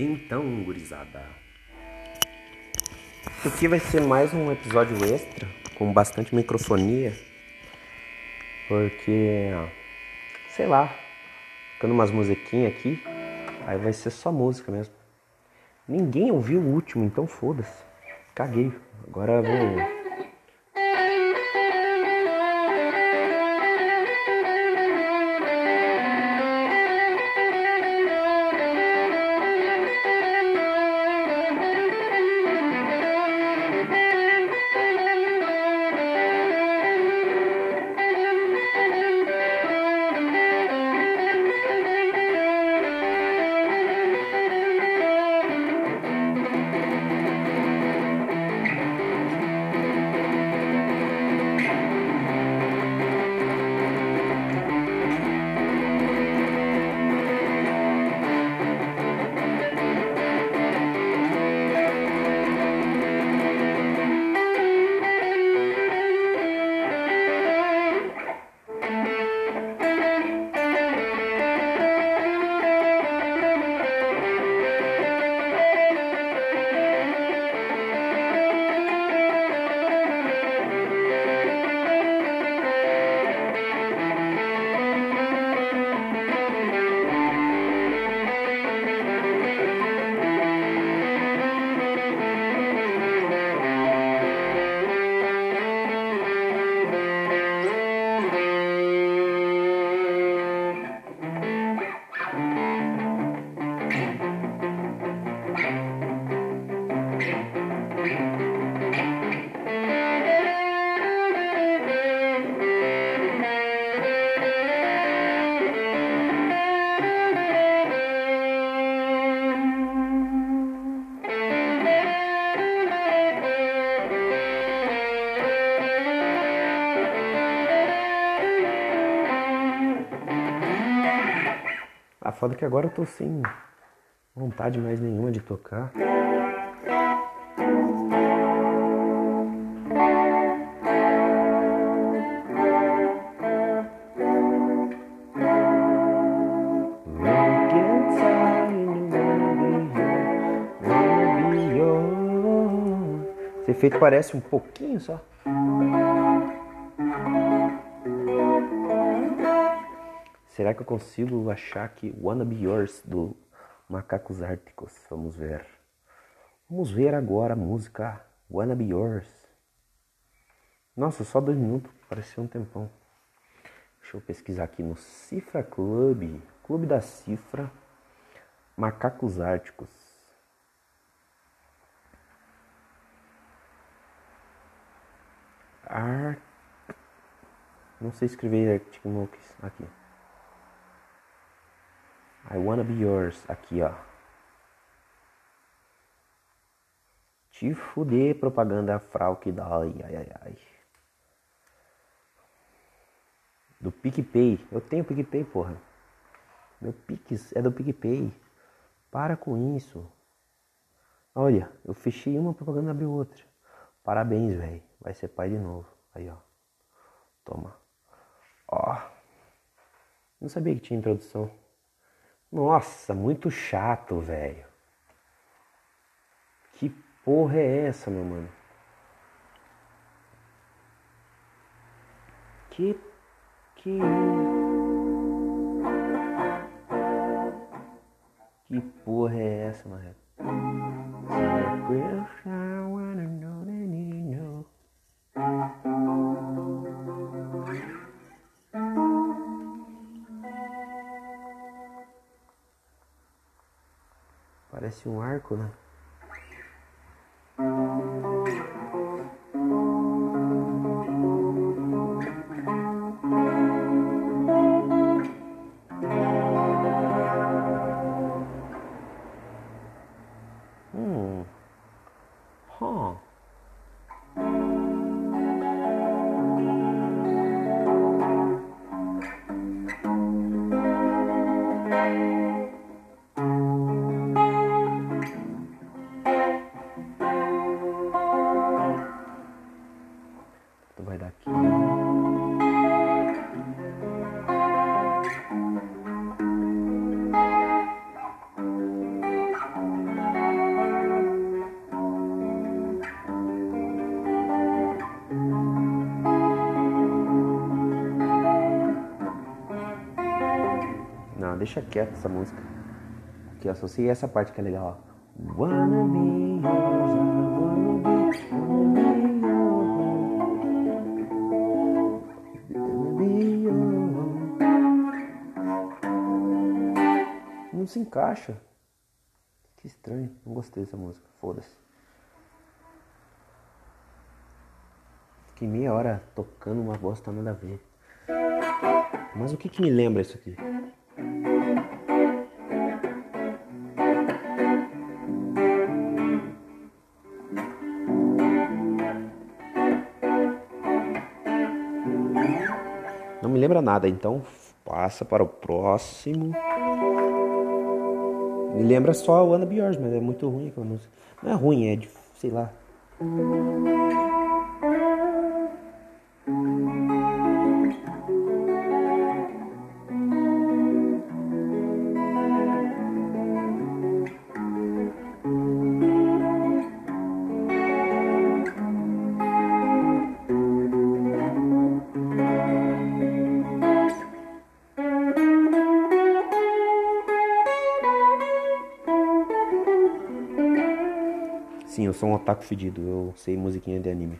Então, gurizada. Isso aqui vai ser mais um episódio extra, com bastante microfonia. Porque, sei lá, ficando umas musiquinhas aqui, aí vai ser só música mesmo. Ninguém ouviu o último, então foda-se. Caguei. Agora vou É que agora eu tô sem vontade mais nenhuma de tocar. Esse efeito parece um pouquinho só. Será que eu consigo achar aqui Wanna Be Yours do Macacos Árticos? Vamos ver. Vamos ver agora a música Wanna Be Yours. Nossa, só dois minutos, pareceu um tempão. Deixa eu pesquisar aqui no Cifra Club, Clube da Cifra, Macacos Árticos. Ar... Não sei escrever Arctic Monkeys aqui. I wanna be yours. Aqui, ó. Te fuder, propaganda frauque da. Ai, ai, ai, ai. Do PicPay. Eu tenho PicPay, porra. Meu Pix é do PicPay. Para com isso. Olha, eu fechei uma propaganda e abri outra. Parabéns, velho. Vai ser pai de novo. Aí, ó. Toma. Ó. Não sabia que tinha introdução. Nossa, muito chato, velho. Que porra é essa, meu mano? Que. Que. Que porra é essa, mano? Parece um arco, né? Deixa quieto essa música. Aqui, sei essa parte que é legal, ó. Não se encaixa. Que estranho, não gostei dessa música, foda-se. Fiquei meia hora tocando uma bosta nada a ver. Mas o que que me lembra isso aqui? Nada, então passa para o próximo. Me lembra só o Ana Biors, mas é muito ruim aquela música. Não é ruim, é de, sei lá. Otaku fedido, eu sei musiquinha de anime.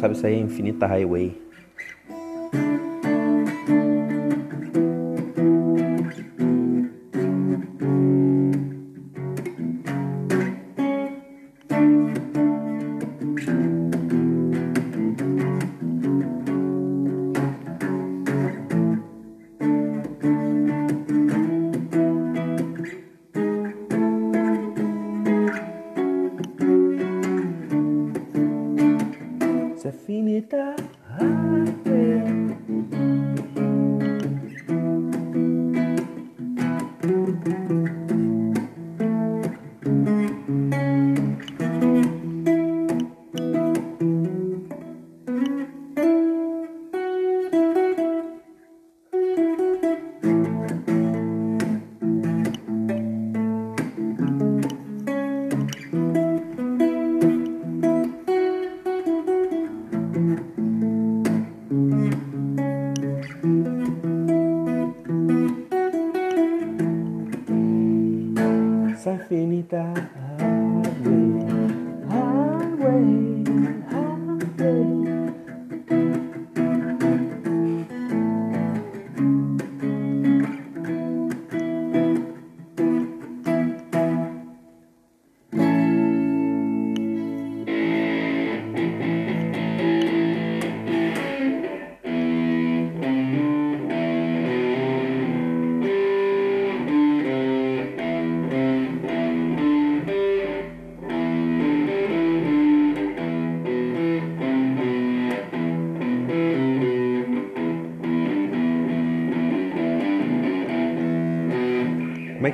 Sabe, isso aí é Infinita Highway.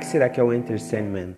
Será que é o Enter Sandman?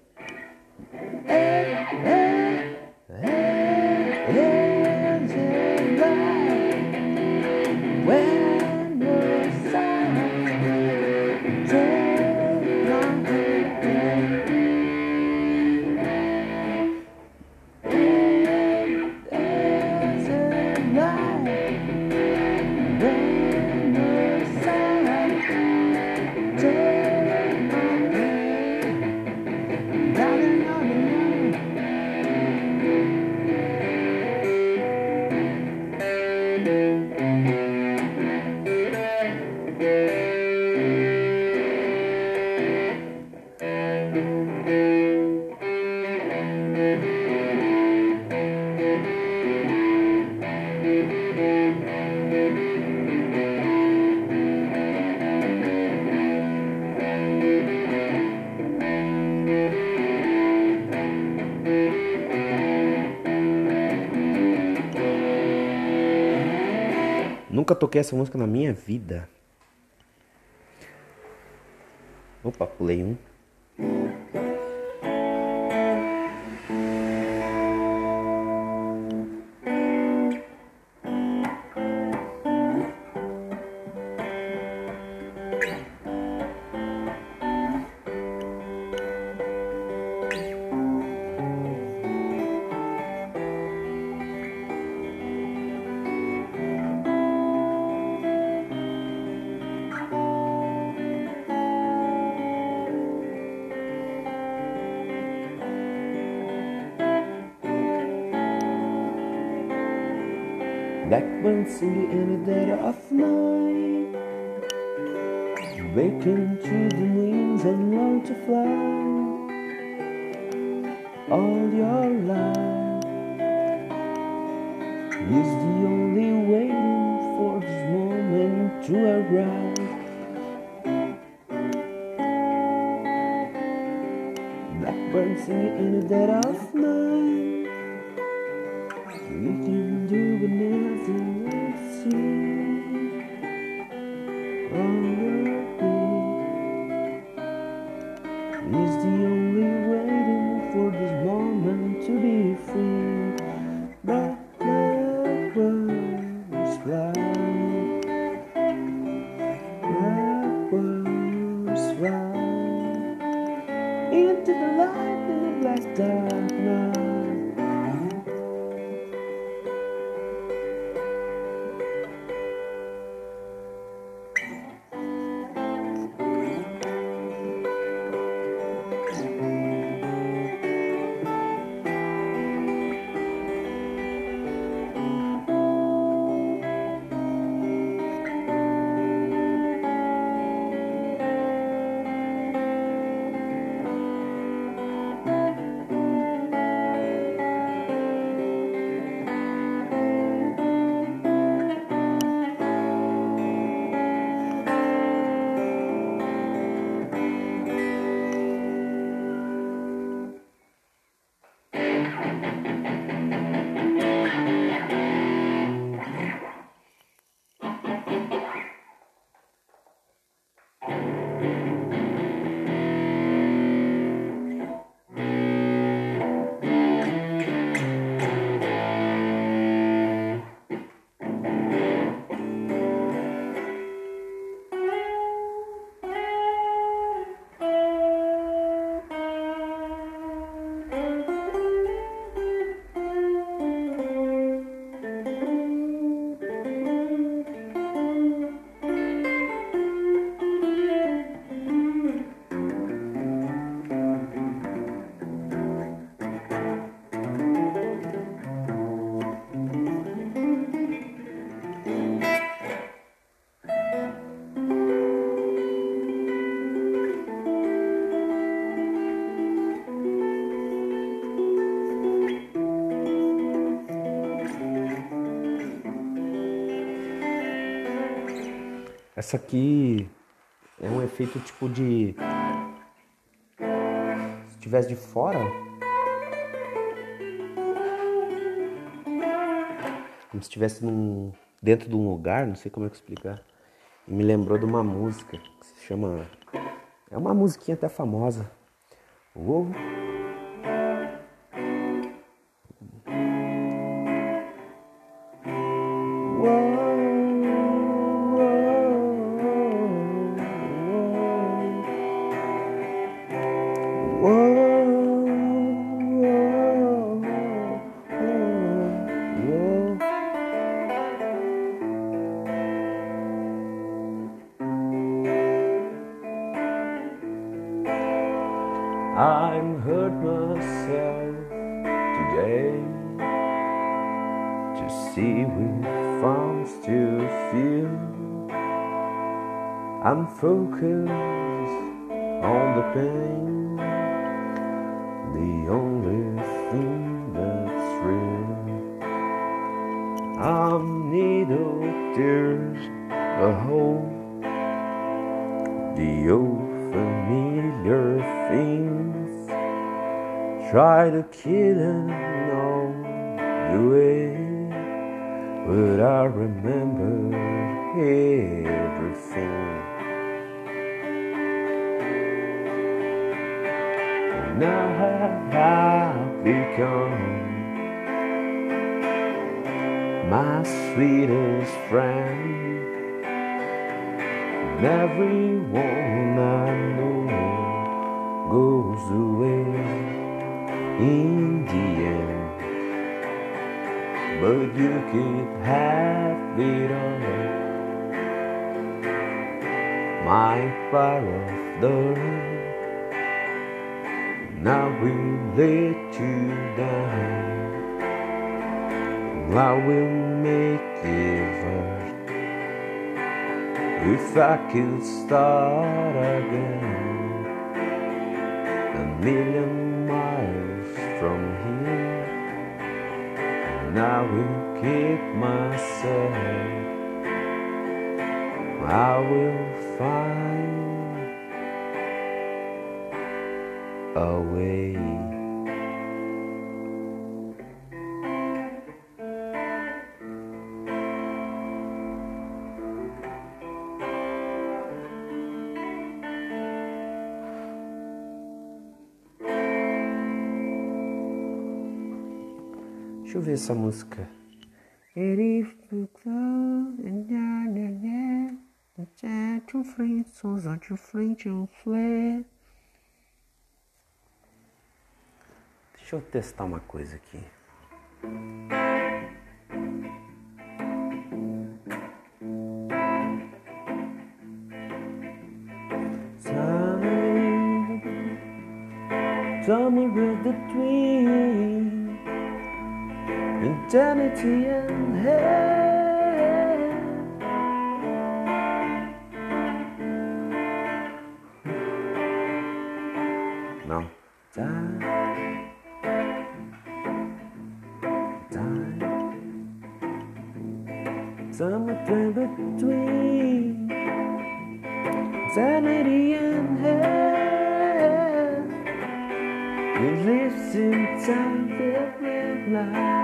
Toquei essa música na minha vida. Opa, pulei um. Singing in the dead of night. Waking to the wings and learn to fly. All your life Is the only waiting for this moment to arrive. Blackbird singing in the dead of night Essa aqui é um efeito tipo de. Se tivesse de fora. Como se estivesse num... dentro de um lugar, não sei como é que explicar. E me lembrou de uma música que se chama É uma musiquinha até famosa. Uou. Try to kill know the way, but I remember everything. And now I have become my sweetest friend. And everyone I know goes away in the end. But you could have it all. My fire of the now we let you down. I will make it right if I could start again a million I will keep myself. I will find a way. ouvir essa música. Deixa eu testar uma coisa aqui. Summer, summer the. Eternity and hell. No. Time. Time. Somewhere between eternity and hell. It lives in time, every life.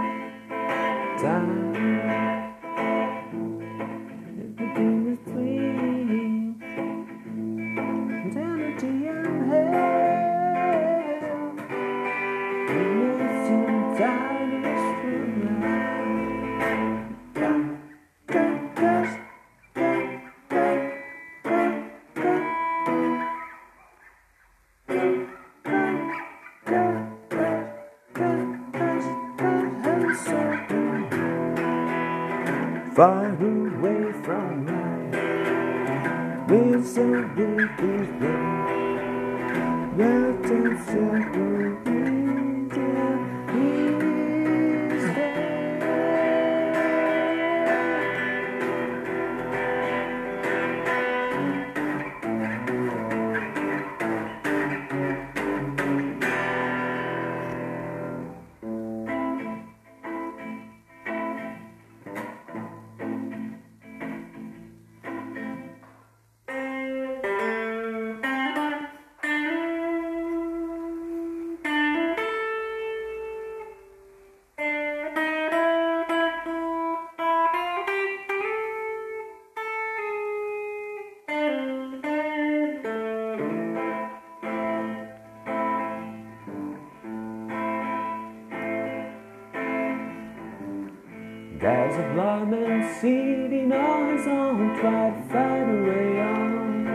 Was a blind man sitting on his own, tried to find a way on.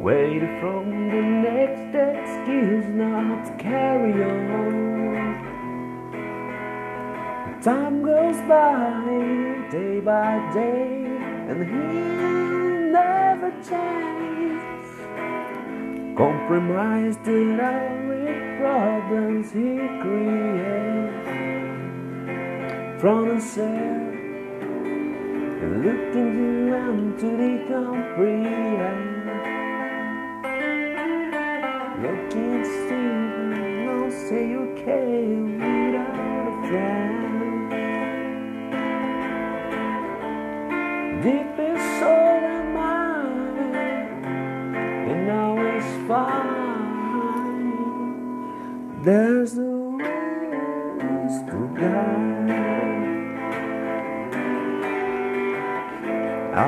Waiting from the next excuse not to carry on. Time goes by, day by day, and he never changes. Compromised it out with problems he creates from himself and looking around to the comprehend. Looking stupid, don't say okay without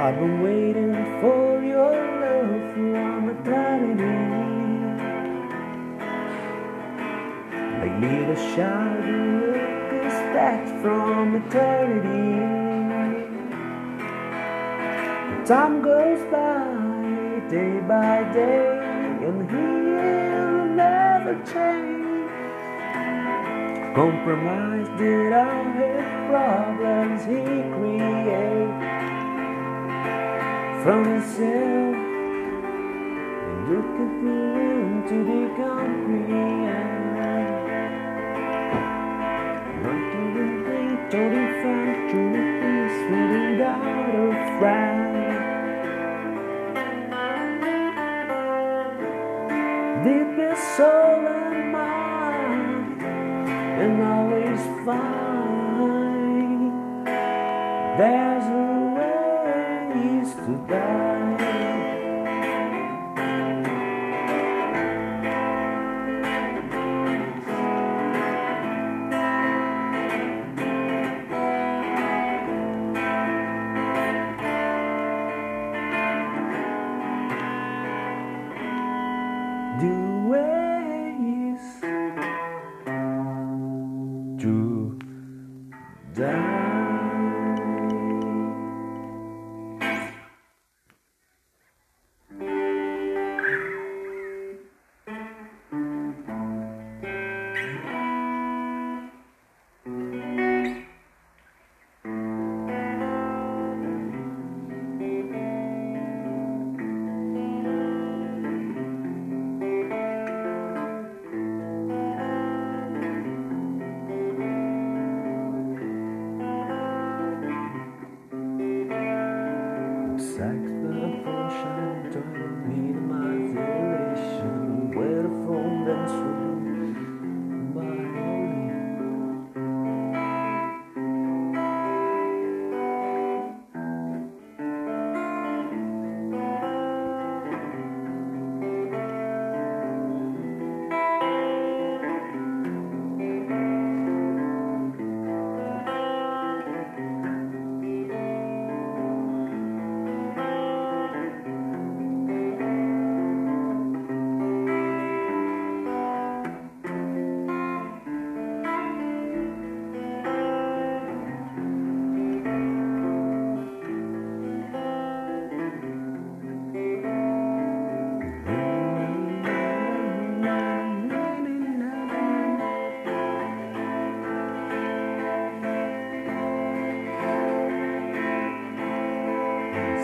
I've been waiting for your love from eternity. Like little shadow looking back from eternity. Time goes by, day by day, and he'll never change. Compromise did all his problems he creates from himself and look looking through into the comprehend. Working the day, totally fine, truly peaceful without a frown. Deep in soul and mind, and always fine. There's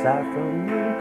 Aside from your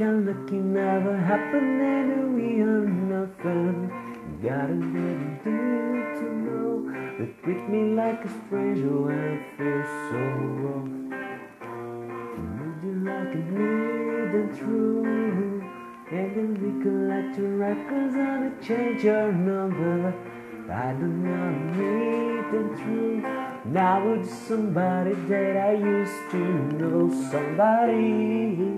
A lucky never happen and we are nothing. Got a get you to know. They treat me like a stranger when I feel so wrong. Would you like it me than true? And then we collect your records and I change your number. I don't know me than true. Now it's somebody that I used to know. Somebody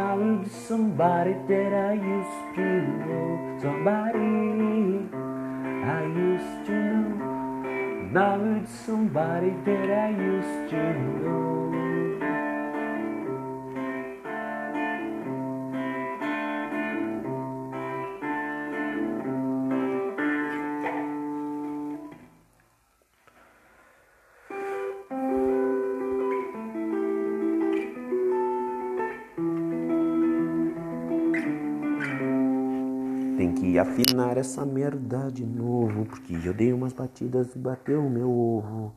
It's somebody that I used to know. Somebody I used to know. Now it's somebody that I used to know. Afinar essa merda de novo, porque eu dei umas batidas e bateu o meu ovo.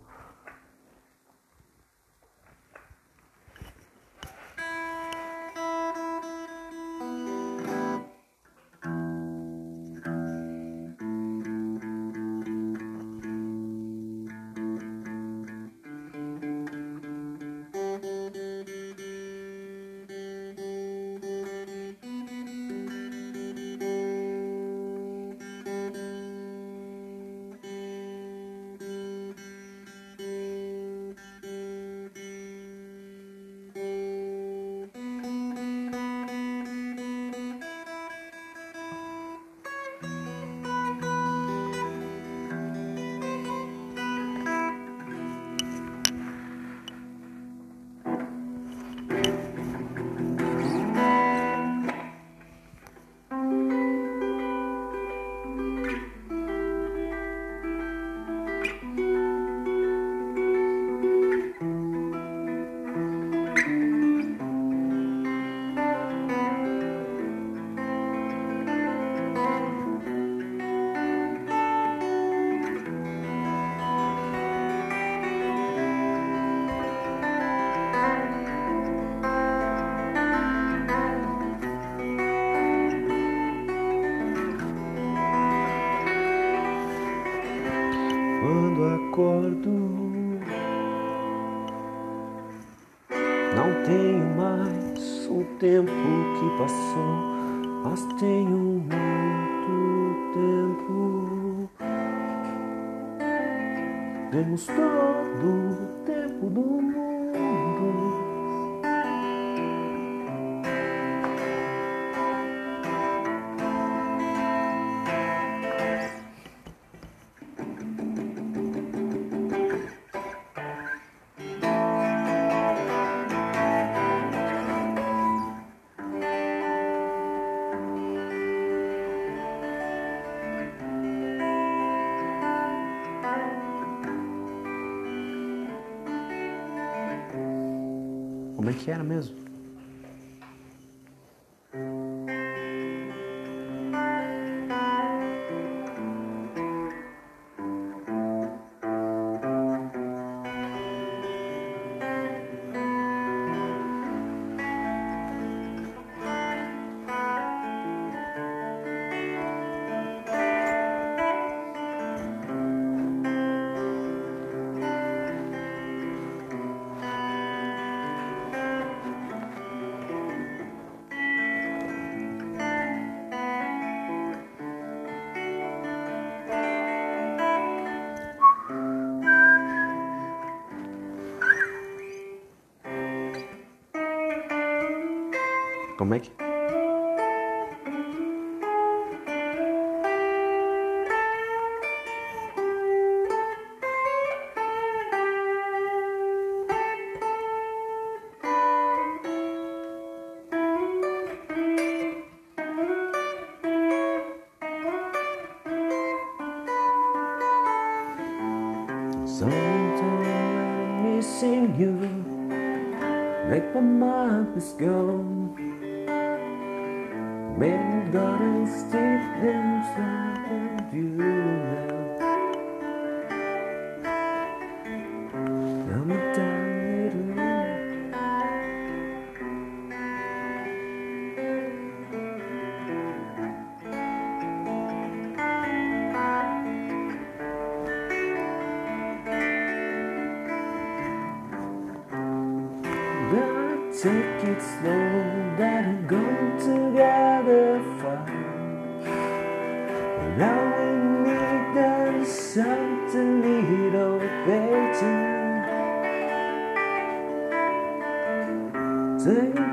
Como é que era mesmo?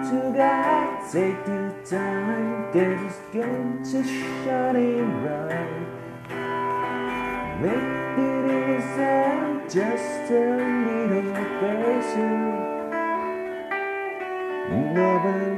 To God, take your time that is going to shine bright. Make it easy, just a little better. Never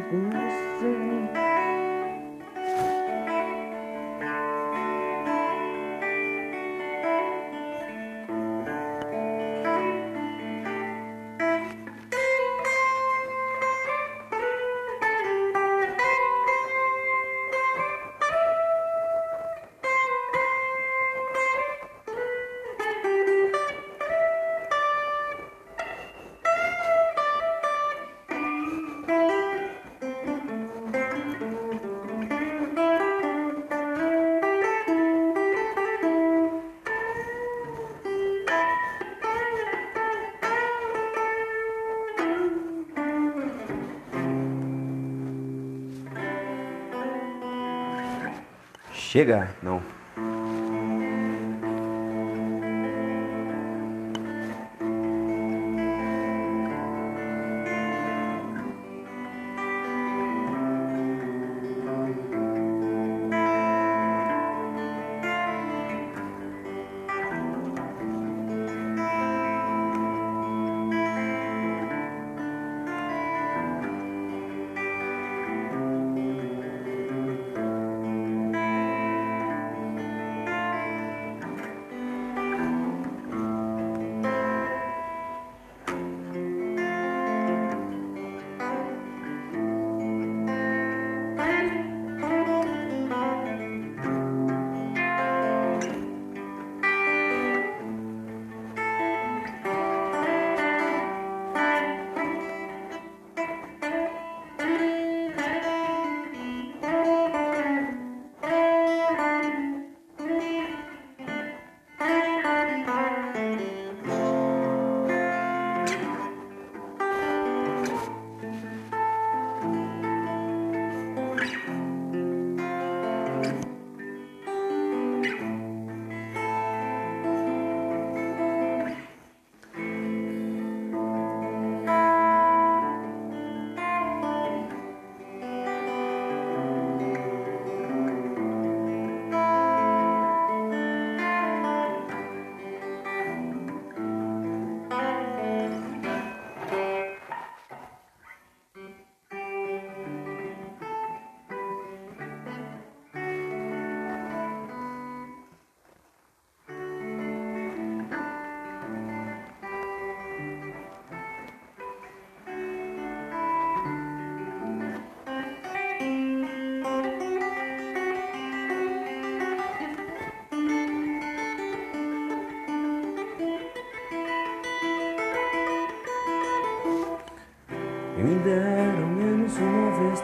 chegar? Não.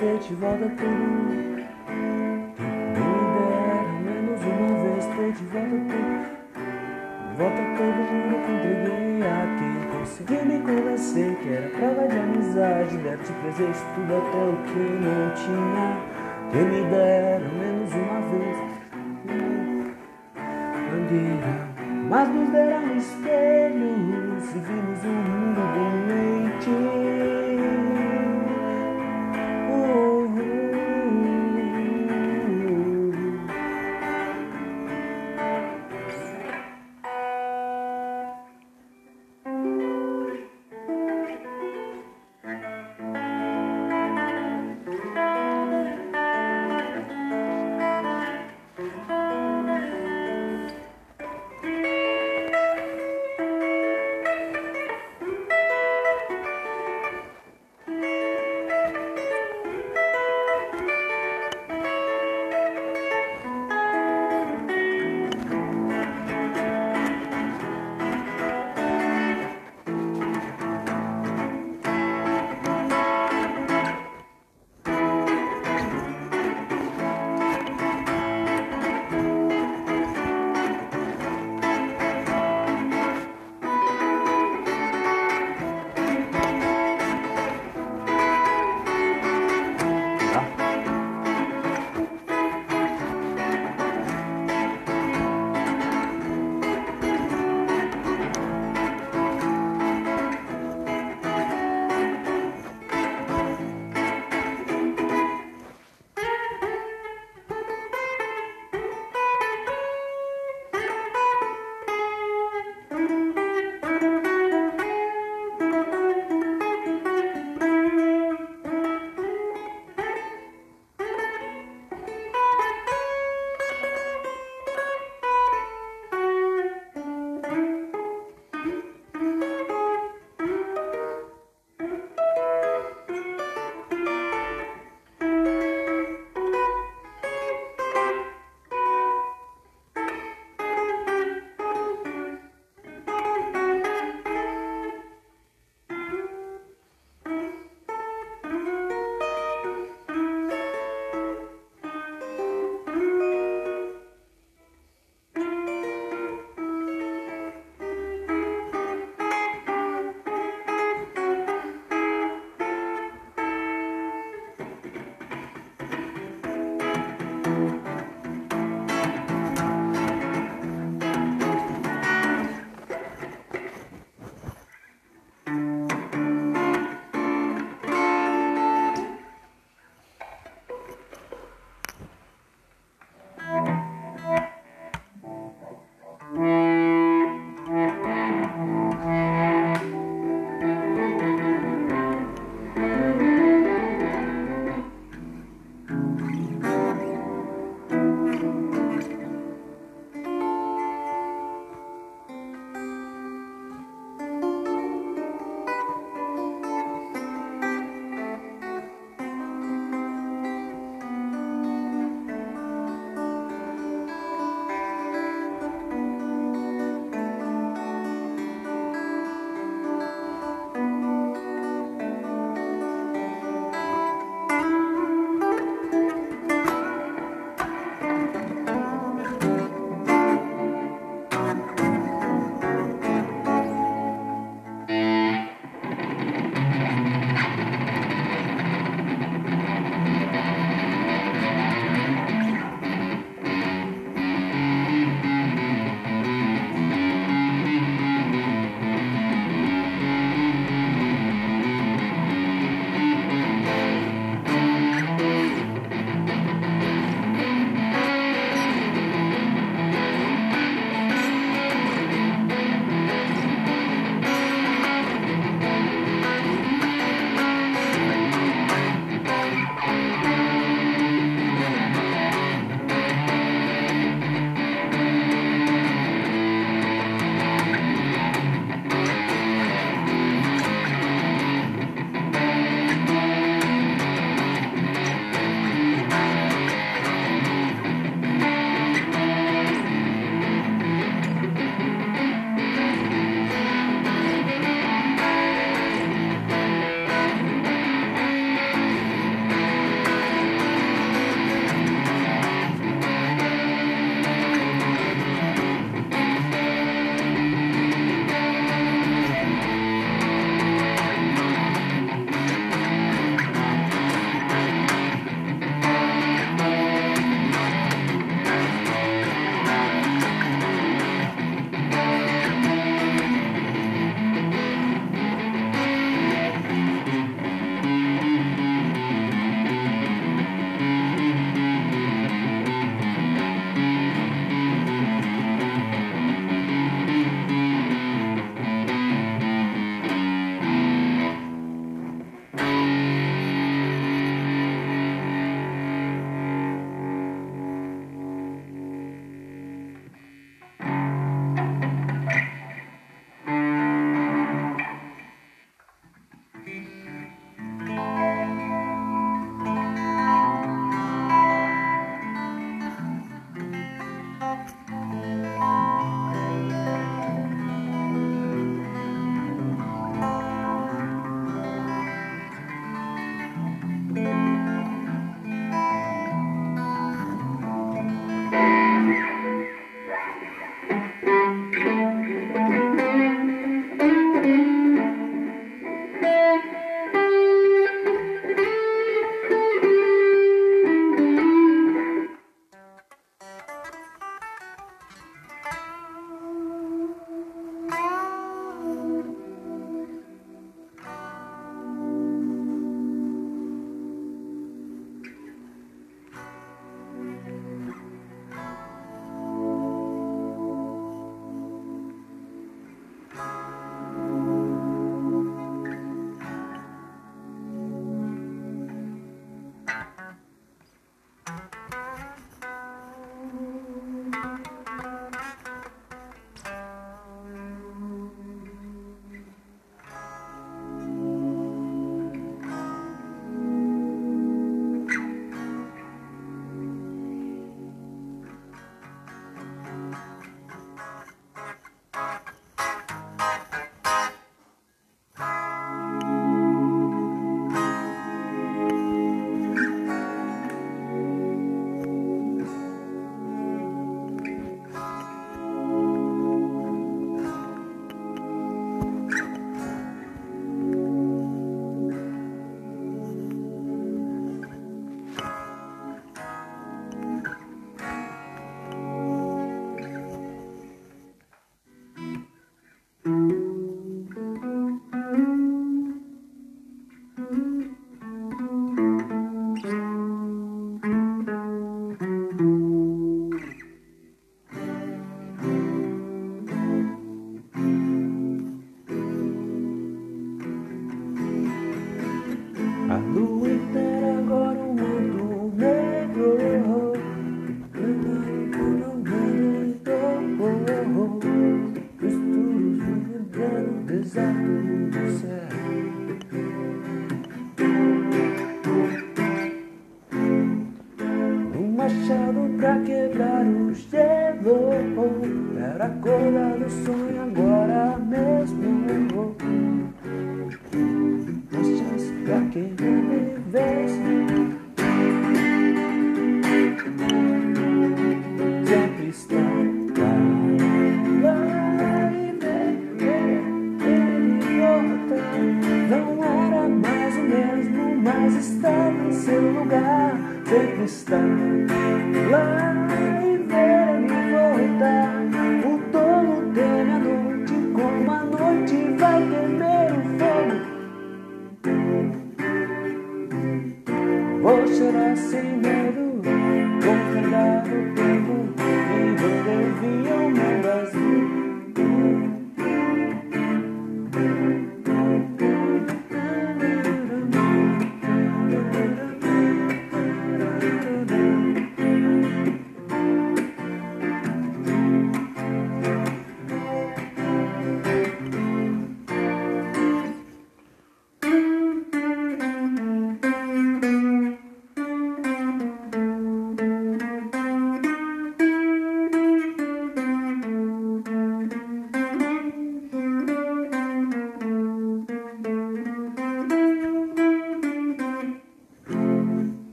Ter de volta tudo. Me deram menos uma vez ter de volta tudo. Volta todo mundo que entreguei a quem conseguiu me convencer que era prova de amizade. Deve te presente tudo até o que não tinha. Que me deram menos uma vez. Bandeira, mas nos deram espelhos e vimos um mundo doente.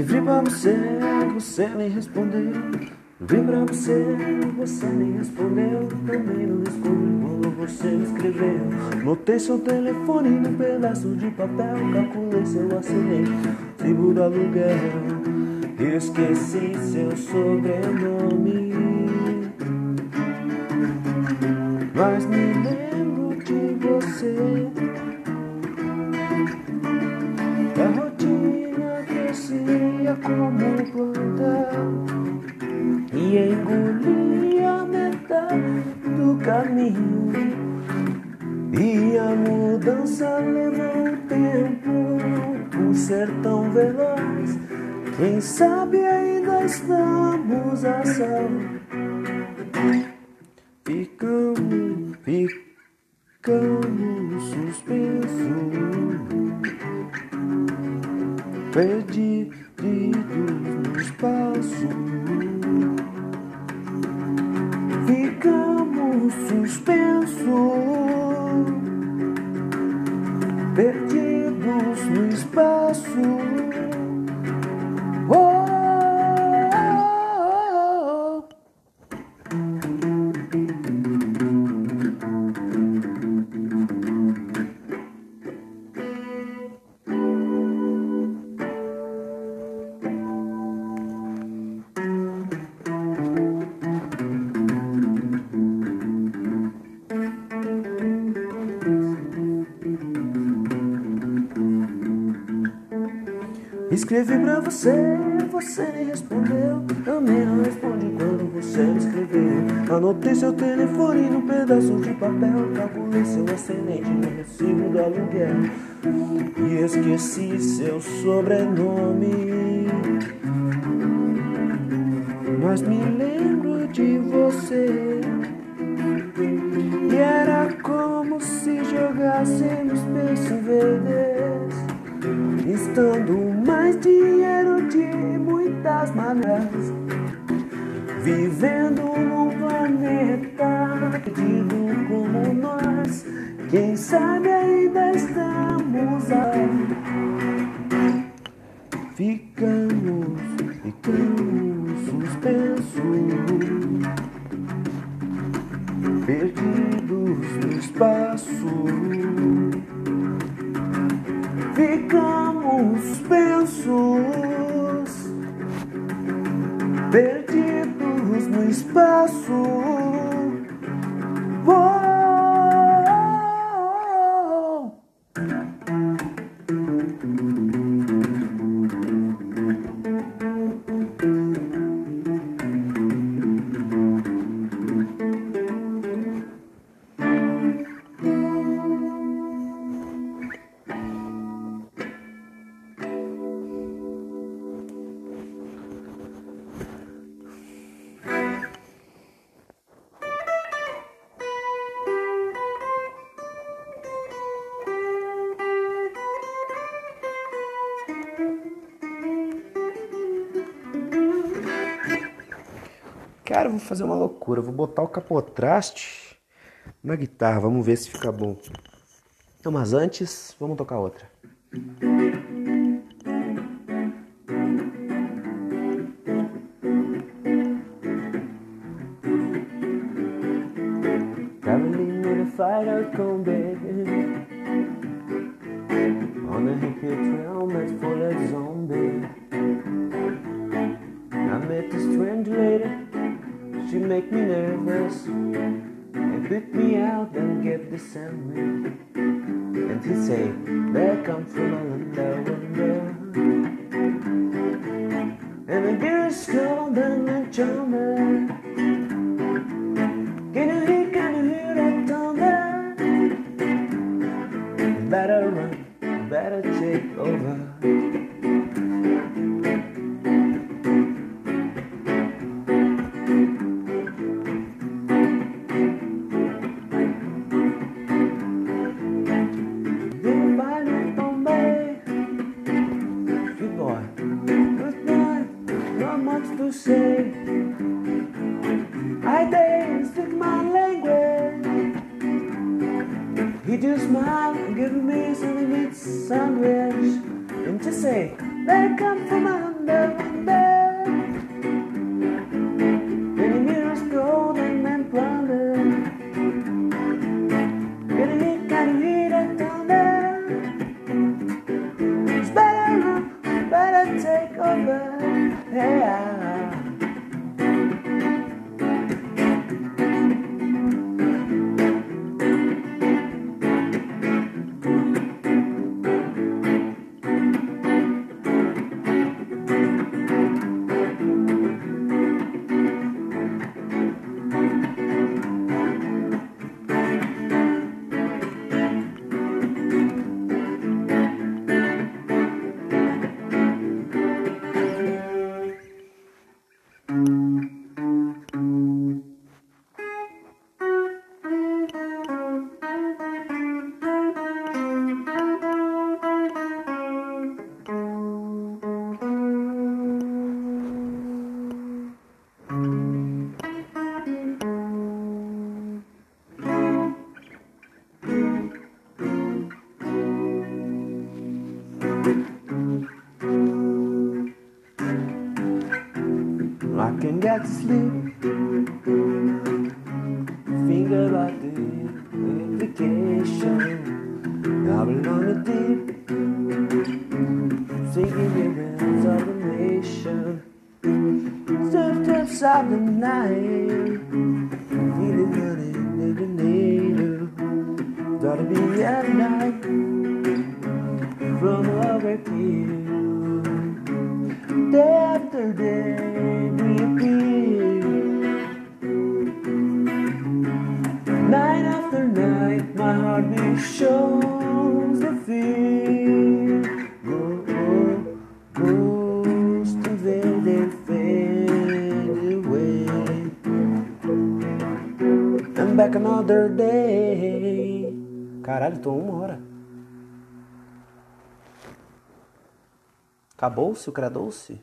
Escrevi pra você, você nem respondeu. Vi pra você, você nem respondeu. Também não respondi quando você me escreveu. Notei seu telefone num pedaço de papel. Calculei seu assinante, tribo do aluguel. Esqueci seu sobrenome. Mas me ser tão veloz. Quem sabe ainda estamos a salvo. Você, você nem respondeu. Também não respondi quando você me escreveu. Anotei seu telefone num pedaço de papel. Calculei seu ascendente no recibo do aluguel. E esqueci seu sobrenome. Mas me lembro de você. Perdidos vou botar o capotraste na guitarra, vamos ver se fica bom. Então, mas antes, vamos tocar outra. take over. think about. I've on the deep, Singing the winds of the nation. Stepped of the night. acabou-se o cradouce?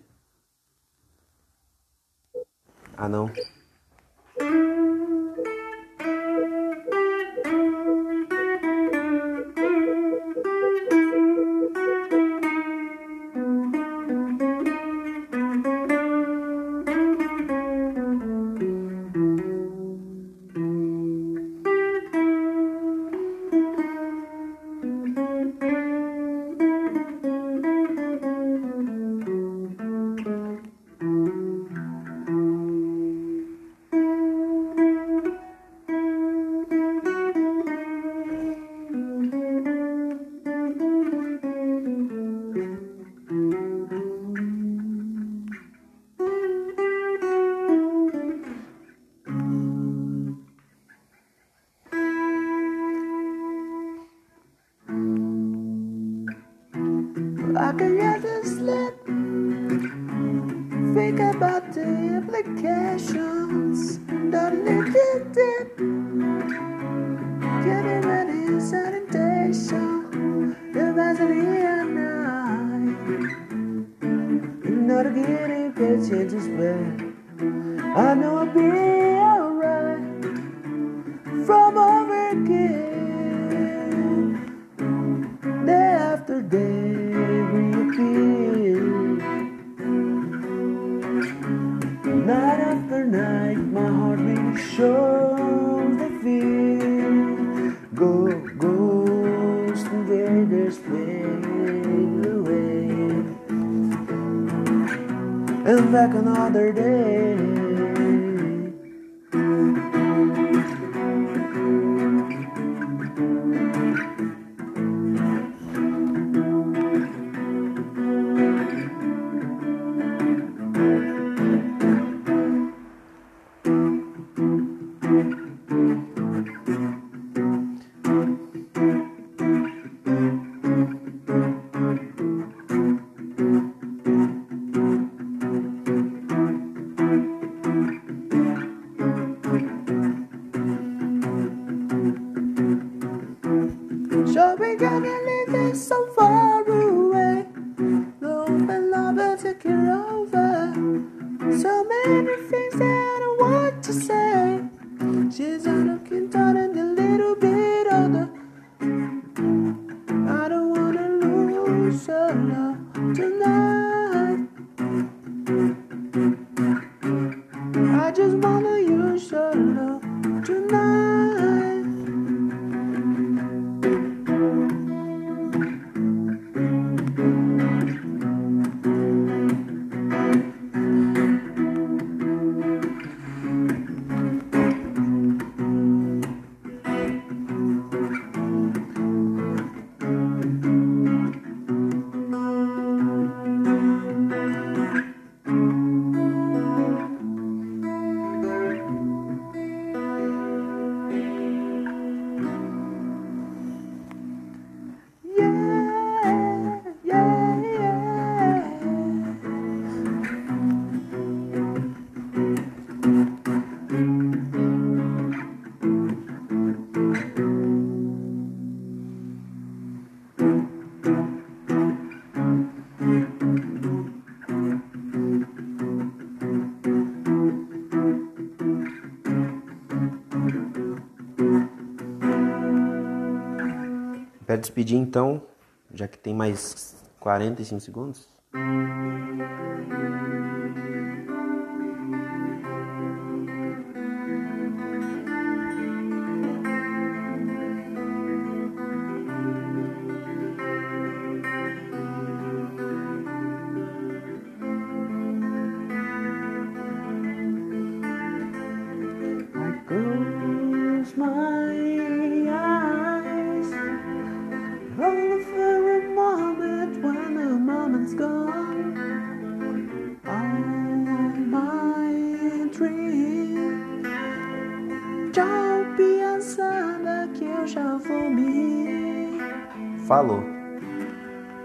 I could rather slip. Think about the implications. Don't need to dip. me ready sanitation. The vaseline and Not a guinea pig changes where I know I'll be alright. From all night. Despedir, então, já que tem mais 45 segundos.